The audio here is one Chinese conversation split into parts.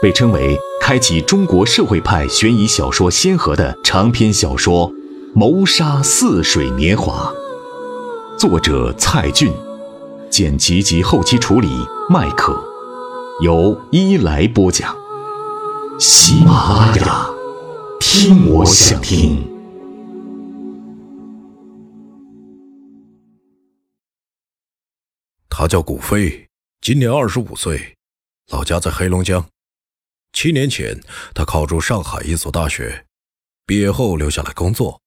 被称为开启中国社会派悬疑小说先河的长篇小说《谋杀似水年华》，作者蔡骏，剪辑及后期处理麦克，由伊来播讲。喜马拉雅，听我想听。他叫古飞。今年二十五岁，老家在黑龙江。七年前，他考入上海一所大学，毕业后留下来工作。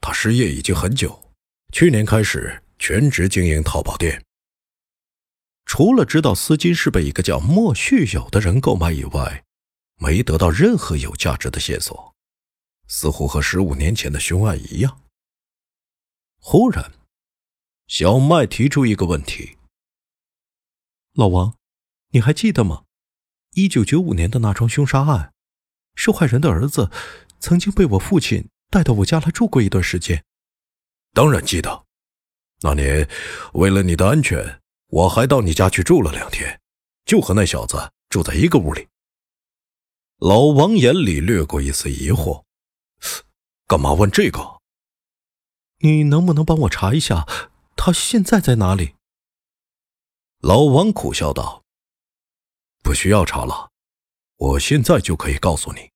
他失业已经很久，去年开始全职经营淘宝店。除了知道丝巾是被一个叫莫旭友的人购买以外，没得到任何有价值的线索，似乎和十五年前的凶案一样。忽然，小麦提出一个问题。老王，你还记得吗？一九九五年的那桩凶杀案，受害人的儿子曾经被我父亲带到我家来住过一段时间。当然记得，那年为了你的安全，我还到你家去住了两天，就和那小子住在一个屋里。老王眼里掠过一丝疑惑，干嘛问这个？你能不能帮我查一下，他现在在哪里？老王苦笑道：“不需要查了，我现在就可以告诉你，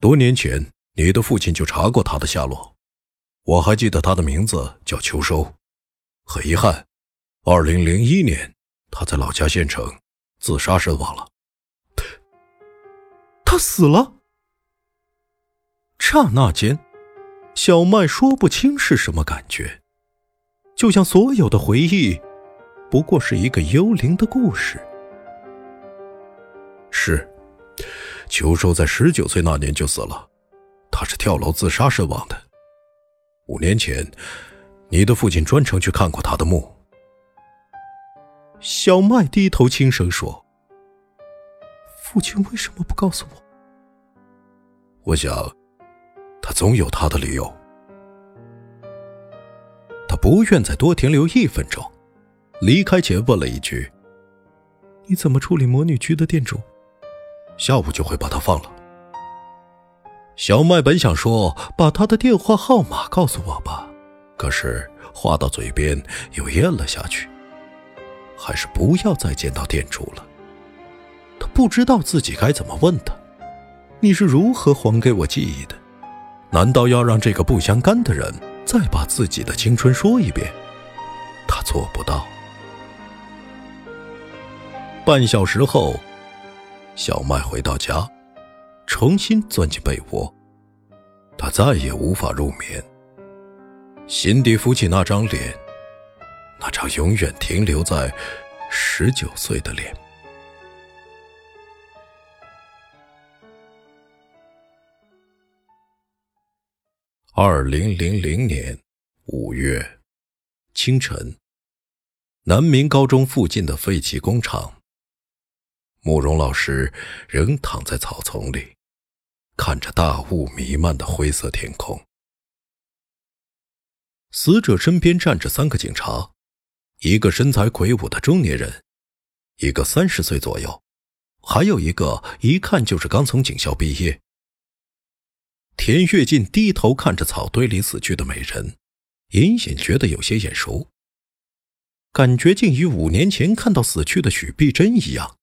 多年前你的父亲就查过他的下落。我还记得他的名字叫秋收。很遗憾，二零零一年他在老家县城自杀身亡了。他死了。刹那间，小麦说不清是什么感觉，就像所有的回忆。”不过是一个幽灵的故事。是，秋收在十九岁那年就死了，他是跳楼自杀身亡的。五年前，你的父亲专程去看过他的墓。小麦低头轻声说：“父亲为什么不告诉我？”我想，他总有他的理由。他不愿再多停留一分钟。离开前问了一句：“你怎么处理魔女居的店主？下午就会把他放了。”小麦本想说：“把他的电话号码告诉我吧。”可是话到嘴边又咽了下去，还是不要再见到店主了。他不知道自己该怎么问他：“你是如何还给我记忆的？难道要让这个不相干的人再把自己的青春说一遍？他做不到。”半小时后，小麦回到家，重新钻进被窝。他再也无法入眠，心底浮起那张脸，那张永远停留在十九岁的脸。二零零零年五月清晨，南明高中附近的废弃工厂。慕容老师仍躺在草丛里，看着大雾弥漫的灰色天空。死者身边站着三个警察，一个身材魁梧的中年人，一个三十岁左右，还有一个一看就是刚从警校毕业。田跃进低头看着草堆里死去的美人，隐隐觉得有些眼熟，感觉竟与五年前看到死去的许碧珍一样。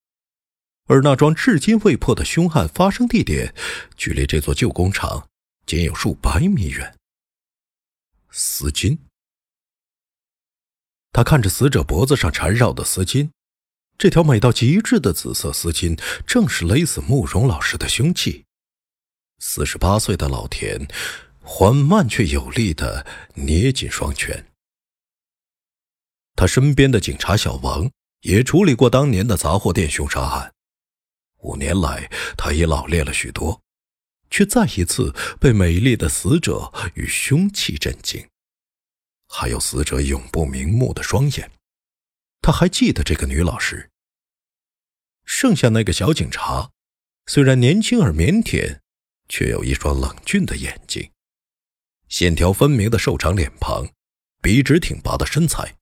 而那桩至今未破的凶案发生地点，距离这座旧工厂仅有数百米远。丝巾，他看着死者脖子上缠绕的丝巾，这条美到极致的紫色丝巾，正是勒死慕容老师的凶器。四十八岁的老田，缓慢却有力的捏紧双拳。他身边的警察小王也处理过当年的杂货店凶杀案。五年来，他已老练了许多，却再一次被美丽的死者与凶器震惊，还有死者永不瞑目的双眼。他还记得这个女老师。剩下那个小警察，虽然年轻而腼腆，却有一双冷峻的眼睛，线条分明的瘦长脸庞，笔直挺拔的身材。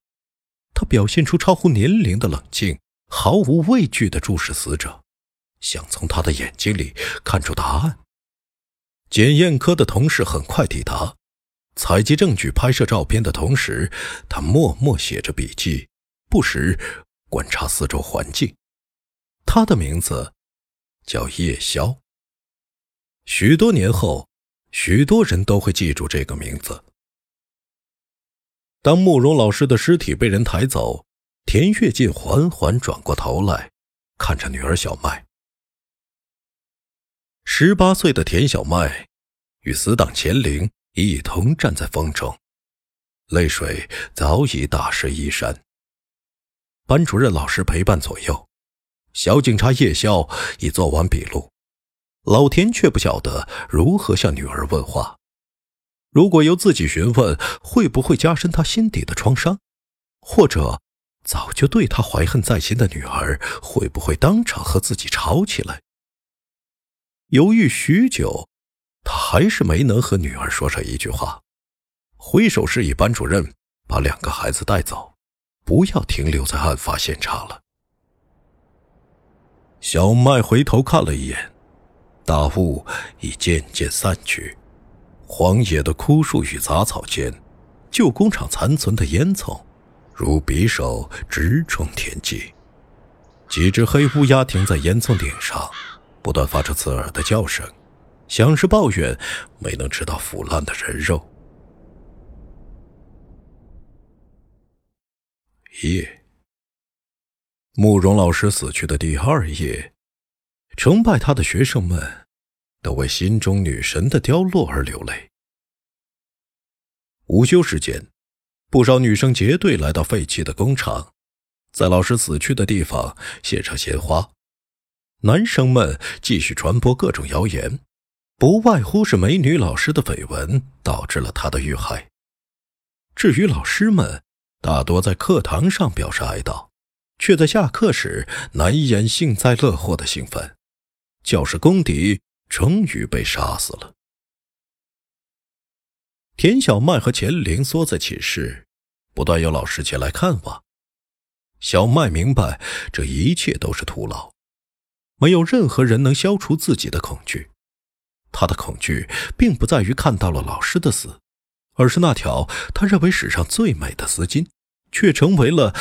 他表现出超乎年龄的冷静，毫无畏惧地注视死者，想从他的眼睛里看出答案。检验科的同事很快抵达，采集证据、拍摄照片的同时，他默默写着笔记，不时观察四周环境。他的名字叫叶宵。许多年后，许多人都会记住这个名字。当慕容老师的尸体被人抬走，田跃进缓缓转过头来，看着女儿小麦。十八岁的田小麦与死党钱玲一同站在风中，泪水早已打湿衣衫。班主任老师陪伴左右，小警察叶宵已做完笔录，老田却不晓得如何向女儿问话。如果由自己询问，会不会加深他心底的创伤？或者，早就对他怀恨在心的女儿，会不会当场和自己吵起来？犹豫许久，他还是没能和女儿说上一句话，挥手示意班主任把两个孩子带走，不要停留在案发现场了。小麦回头看了一眼，大雾已渐渐散去，荒野的枯树与杂草间，旧工厂残存的烟囱，如匕首直冲天际。几只黑乌鸦停在烟囱顶上。不断发出刺耳的叫声，像是抱怨没能吃到腐烂的人肉。夜，慕容老师死去的第二夜，崇拜他的学生们都为心中女神的凋落而流泪。午休时间，不少女生结队来到废弃的工厂，在老师死去的地方献上鲜花。男生们继续传播各种谣言，不外乎是美女老师的绯闻导致了她的遇害。至于老师们，大多在课堂上表示哀悼，却在下课时难掩幸灾乐祸的兴奋。教师公敌终于被杀死了。田小麦和钱玲缩在寝室，不断有老师前来看望。小麦明白，这一切都是徒劳。没有任何人能消除自己的恐惧，他的恐惧并不在于看到了老师的死，而是那条他认为史上最美的丝巾，却成为了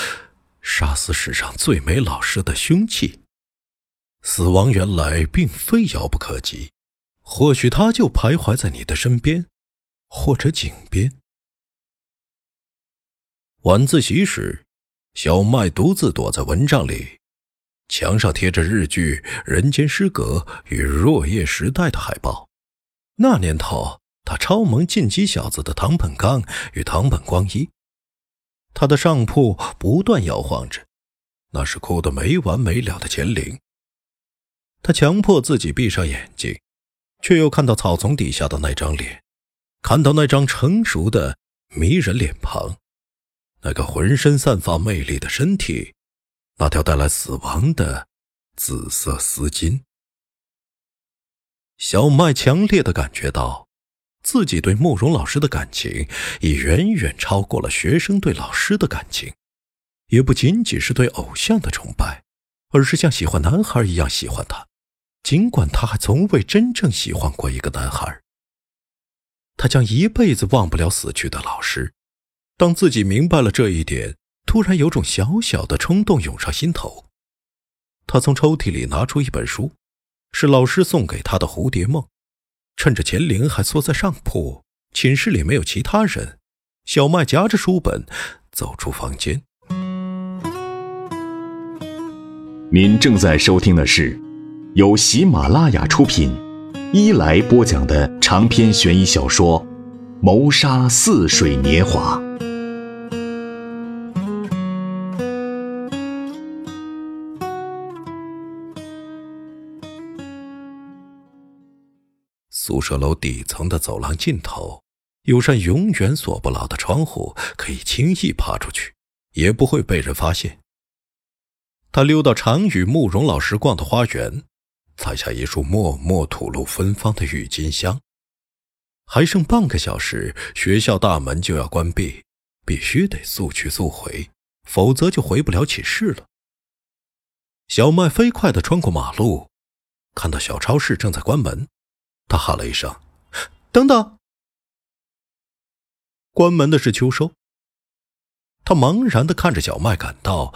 杀死史上最美老师的凶器。死亡原来并非遥不可及，或许他就徘徊在你的身边，或者井边。晚自习时，小麦独自躲在蚊帐里。墙上贴着日剧《人间失格》与《若叶时代》的海报。那年头，他超萌进击小子的唐本刚与唐本光一。他的上铺不断摇晃着，那是哭得没完没了的钱玲。他强迫自己闭上眼睛，却又看到草丛底下的那张脸，看到那张成熟的迷人脸庞，那个浑身散发魅力的身体。那条带来死亡的紫色丝巾。小麦强烈的感觉到，自己对慕容老师的感情已远远超过了学生对老师的感情，也不仅仅是对偶像的崇拜，而是像喜欢男孩一样喜欢他，尽管他还从未真正喜欢过一个男孩。他将一辈子忘不了死去的老师。当自己明白了这一点。突然有种小小的冲动涌上心头，他从抽屉里拿出一本书，是老师送给他的《蝴蝶梦》。趁着钱玲还缩在上铺，寝室里没有其他人，小麦夹着书本走出房间。您正在收听的是由喜马拉雅出品、一来播讲的长篇悬疑小说《谋杀似水年华》。宿舍楼底层的走廊尽头，有扇永远锁不牢的窗户，可以轻易爬出去，也不会被人发现。他溜到常与慕容老师逛的花园，采下一束默默吐露芬芳的郁金香。还剩半个小时，学校大门就要关闭，必须得速去速回，否则就回不了寝室了。小麦飞快地穿过马路，看到小超市正在关门，他喊了一声：“等等！”关门的是秋收。他茫然的看着小麦赶到，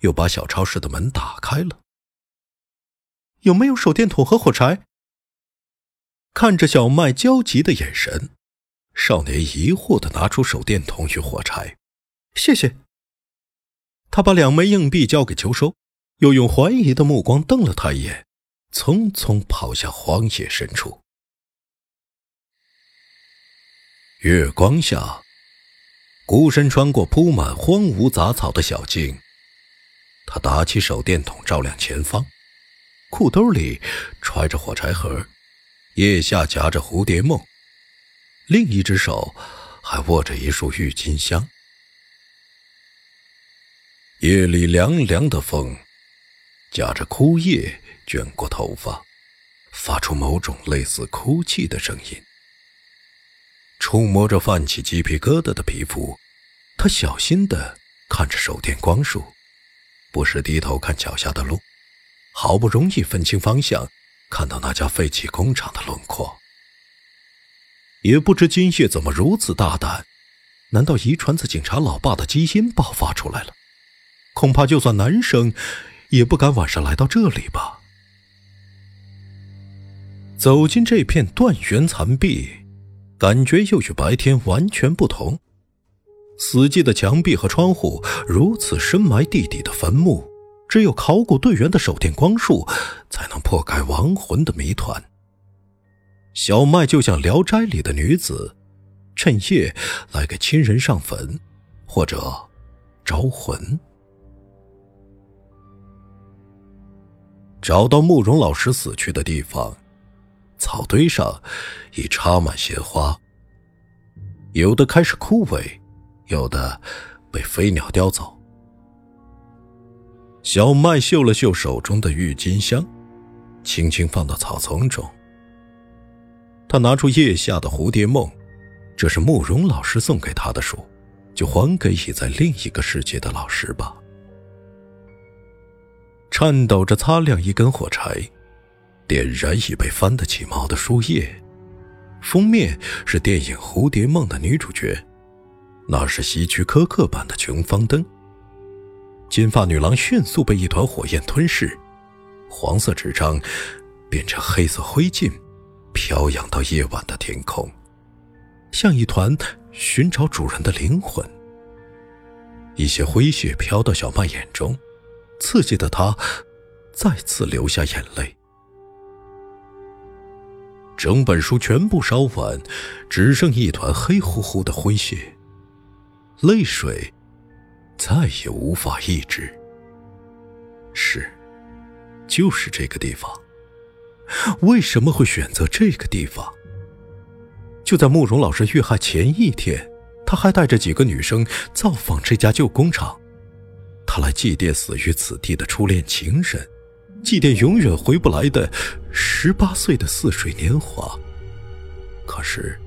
又把小超市的门打开了。有没有手电筒和火柴？看着小麦焦急的眼神，少年疑惑的拿出手电筒与火柴，谢谢。他把两枚硬币交给秋收，又用怀疑的目光瞪了他一眼，匆匆跑向荒野深处。月光下，孤身穿过铺满荒芜杂草的小径，他打起手电筒照亮前方，裤兜里揣着火柴盒。腋下夹着蝴蝶梦，另一只手还握着一束郁金香。夜里凉凉的风，夹着枯叶卷过头发，发出某种类似哭泣的声音。触摸着泛起鸡皮疙瘩的皮肤，他小心的看着手电光束，不时低头看脚下的路，好不容易分清方向。看到那家废弃工厂的轮廓，也不知金叶怎么如此大胆？难道遗传自警察老爸的基因爆发出来了？恐怕就算男生，也不敢晚上来到这里吧。走进这片断垣残壁，感觉又与白天完全不同。死寂的墙壁和窗户，如此深埋地底的坟墓。只有考古队员的手电光束，才能破开亡魂的谜团。小麦就像《聊斋》里的女子，趁夜来给亲人上坟，或者招魂。找到慕容老师死去的地方，草堆上已插满鲜花，有的开始枯萎，有的被飞鸟叼走。小麦嗅了嗅手中的郁金香，轻轻放到草丛中。他拿出腋下的蝴蝶梦，这是慕容老师送给他的书，就还给已在另一个世界的老师吧。颤抖着擦亮一根火柴，点燃已被翻得起毛的书页，封面是电影《蝴蝶梦》的女主角，那是希区柯克版的琼芳灯。金发女郎迅速被一团火焰吞噬，黄色纸张变成黑色灰烬，飘扬到夜晚的天空，像一团寻找主人的灵魂。一些灰屑飘到小麦眼中，刺激的她再次流下眼泪。整本书全部烧完，只剩一团黑乎乎的灰屑，泪水。再也无法抑制。是，就是这个地方。为什么会选择这个地方？就在慕容老师遇害前一天，他还带着几个女生造访这家旧工厂。他来祭奠死于此地的初恋情人，祭奠永远回不来的十八岁的似水年华。可是，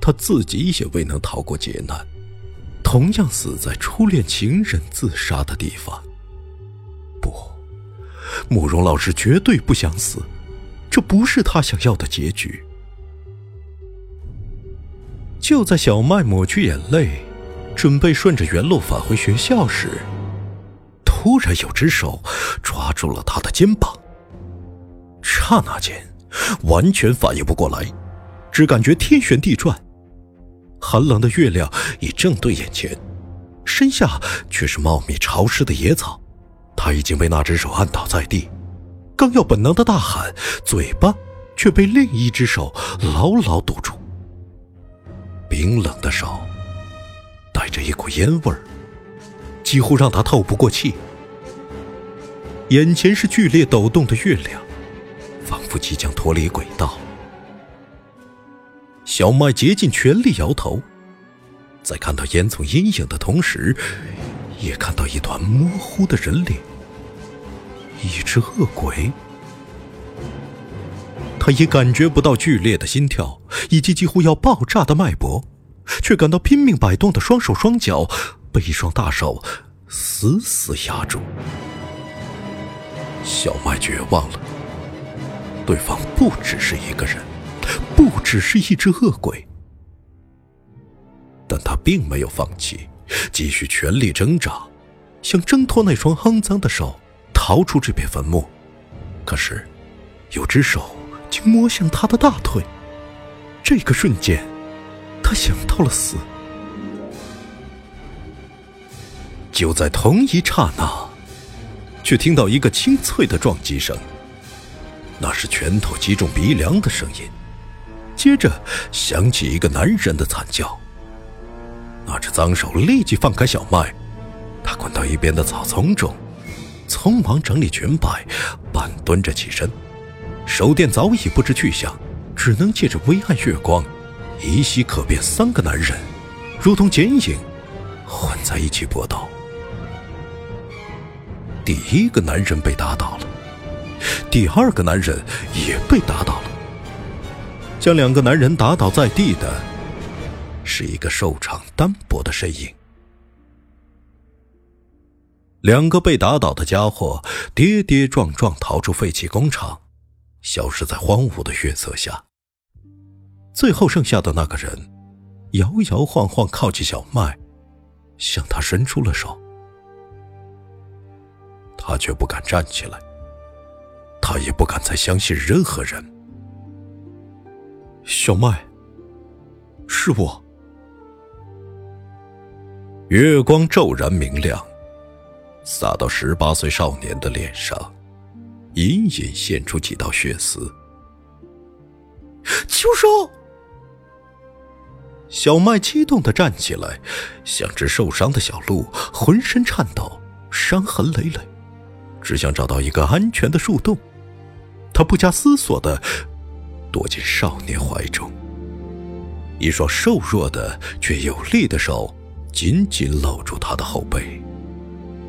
他自己也未能逃过劫难。同样死在初恋情人自杀的地方。不，慕容老师绝对不想死，这不是他想要的结局。就在小麦抹去眼泪，准备顺着原路返回学校时，突然有只手抓住了他的肩膀。刹那间，完全反应不过来，只感觉天旋地转。寒冷的月亮已正对眼前，身下却是茂密潮湿的野草。他已经被那只手按倒在地，刚要本能的大喊，嘴巴却被另一只手牢牢堵住。冰冷的手带着一股烟味儿，几乎让他透不过气。眼前是剧烈抖动的月亮，仿佛即将脱离轨道，小麦竭尽全力摇头，在看到烟囱阴影的同时，也看到一团模糊的人脸，一只恶鬼。他也感觉不到剧烈的心跳以及几乎要爆炸的脉搏，却感到拼命摆动的双手双脚被一双大手死死压住。小麦绝望了，对方不只是一个人，不只是一只恶鬼，但他并没有放弃，继续全力挣扎，想挣脱那双肮脏的手，逃出这片坟墓。可是，有只手。竟摸向他的大腿，这个瞬间，他想到了死。就在同一刹那，却听到一个清脆的撞击声，那是拳头击中鼻梁的声音。接着响起一个男人的惨叫。那只脏手立即放开小麦，他滚到一边的草丛中，匆忙整理裙摆，半蹲着起身。手电早已不知去向，只能借着微暗月光，依稀可辨三个男人，如同剪影，混在一起搏斗。第一个男人被打倒了，第二个男人也被打倒了。将两个男人打倒在地的，是一个瘦长单薄的身影。两个被打倒的家伙跌跌撞撞逃出废弃工厂。消失在荒芜的月色下。最后剩下的那个人，摇摇晃晃靠近小麦，向他伸出了手。他却不敢站起来，他也不敢再相信任何人。小麦，是我。月光骤然明亮，洒到十八岁少年的脸上。隐隐现出几道血丝。秋收！小麦激动的站起来，像只受伤的小鹿，浑身颤抖，伤痕累累，只想找到一个安全的树洞。他不加思索的躲进少年怀中，一双瘦弱的却有力的手紧紧搂住他的后背，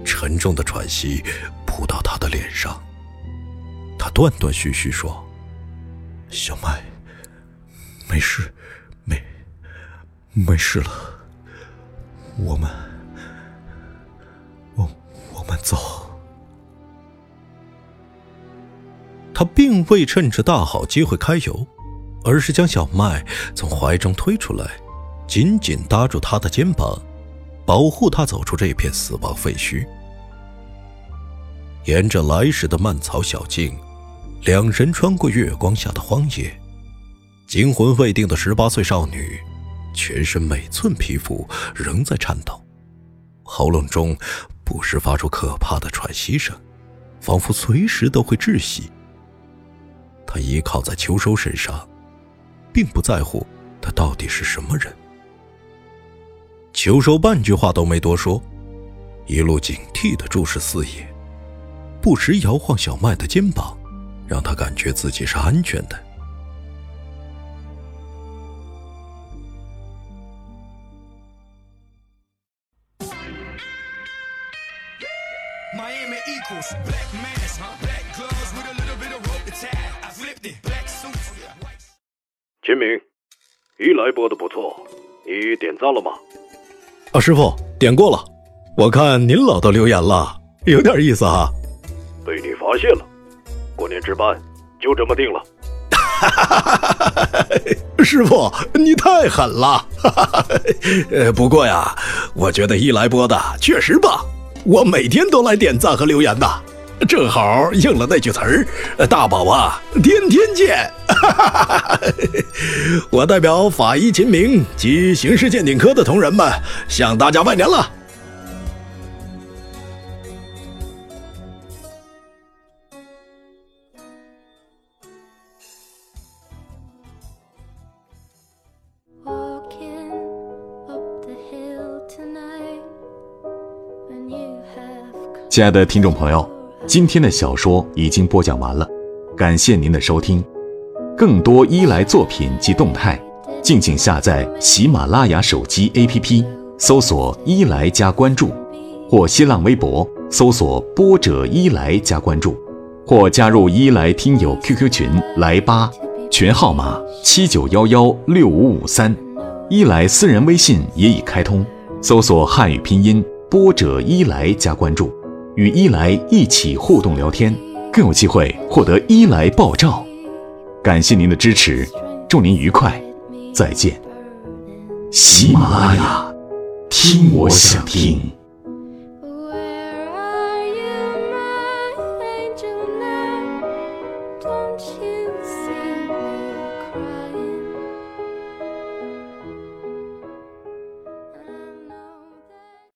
沉重的喘息扑到他的脸上。他断断续续说：“小麦，没事，没，没事了。我们，我，我们走。”他并未趁着大好机会开油，而是将小麦从怀中推出来，紧紧搭住他的肩膀，保护他走出这片死亡废墟。沿着来时的蔓草小径。两人穿过月光下的荒野，惊魂未定的十八岁少女，全身每寸皮肤仍在颤抖，喉咙中不时发出可怕的喘息声，仿佛随时都会窒息。他依靠在秋收身上，并不在乎他到底是什么人。秋收半句话都没多说，一路警惕地注视四野，不时摇晃小麦的肩膀。让他感觉自己是安全的。秦明，一来播的不错，你点赞了吗？啊，师傅点过了，我看您老都留言了，有点意思哈。被你发现了。过年值班，就这么定了。师傅，你太狠了。呃，不过呀，我觉得一来播的确实棒，我每天都来点赞和留言的，正好应了那句词儿：“大宝啊，天天见。”我代表法医秦明及刑事鉴定科的同仁们向大家拜年了。亲爱的听众朋友，今天的小说已经播讲完了，感谢您的收听。更多伊来作品及动态，敬请下载喜马拉雅手机 APP，搜索“伊来”加关注，或新浪微博搜索“波者伊来”加关注，或加入伊来听友 QQ 群来吧，群号码七九幺幺六五五三，伊来私人微信也已开通，搜索汉语拼音“波者伊来”加关注，与伊莱一起互动聊天，更有机会获得伊莱爆照。感谢您的支持，祝您愉快。再见。喜马拉雅，听我想听。